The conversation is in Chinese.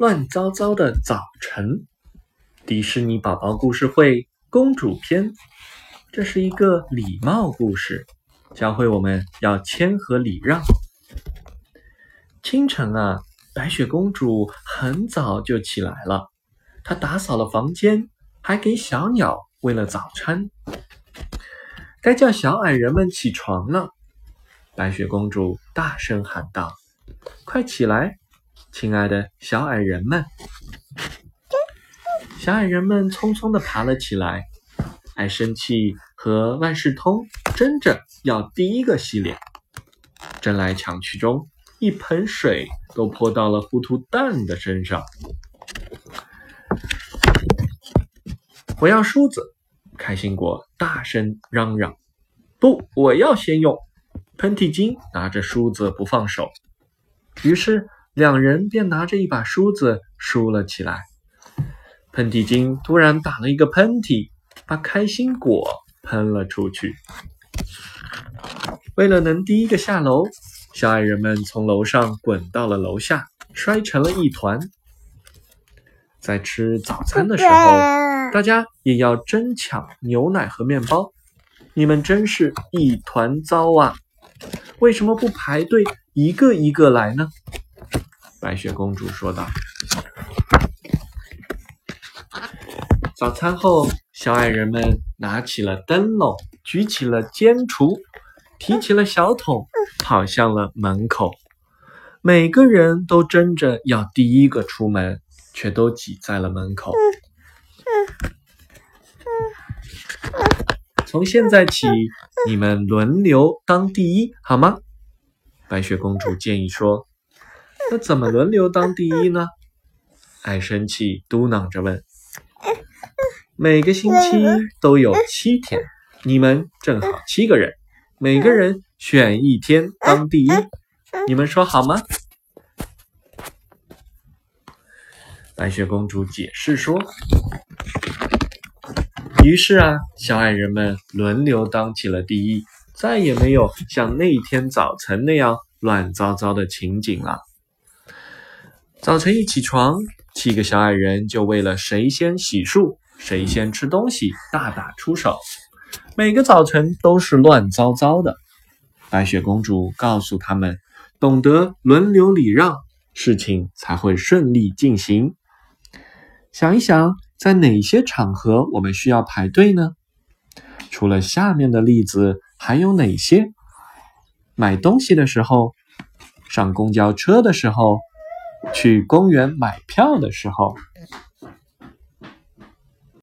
乱糟糟的早晨，迪士尼宝宝故事会公主篇。这是一个礼貌故事，教会我们要谦和礼让。清晨啊，白雪公主很早就起来了，她打扫了房间，还给小鸟喂了早餐。该叫小矮人们起床了。白雪公主大声喊道：“快起来，亲爱的小矮人们！”小矮人们匆匆地爬了起来。爱生气和万事通争着要第一个洗脸，争来抢去中，一盆水都泼到了糊涂蛋的身上。我要梳子！开心果大声嚷嚷：“不，我要先用！”喷嚏精拿着梳子不放手，于是两人便拿着一把梳子梳了起来。喷嚏精突然打了一个喷嚏，把开心果喷了出去。为了能第一个下楼，小矮人们从楼上滚到了楼下，摔成了一团。在吃早餐的时候，大家也要争抢牛奶和面包，你们真是一团糟啊！为什么不排队一个一个来呢？白雪公主说道。早餐后，小矮人们拿起了灯笼，举起了尖锄，提起了小桶，跑向了门口。每个人都争着要第一个出门，却都挤在了门口。从现在起，你们轮流当第一，好吗？白雪公主建议说：“那怎么轮流当第一呢？”爱生气嘟囔着问：“每个星期都有七天，你们正好七个人，每个人选一天当第一，你们说好吗？”白雪公主解释说。于是啊，小矮人们轮流当起了第一，再也没有像那天早晨那样乱糟糟的情景了。早晨一起床，七个小矮人就为了谁先洗漱、谁先吃东西大打出手，每个早晨都是乱糟糟的。白雪公主告诉他们，懂得轮流礼让，事情才会顺利进行。想一想。在哪些场合我们需要排队呢？除了下面的例子，还有哪些？买东西的时候，上公交车的时候，去公园买票的时候。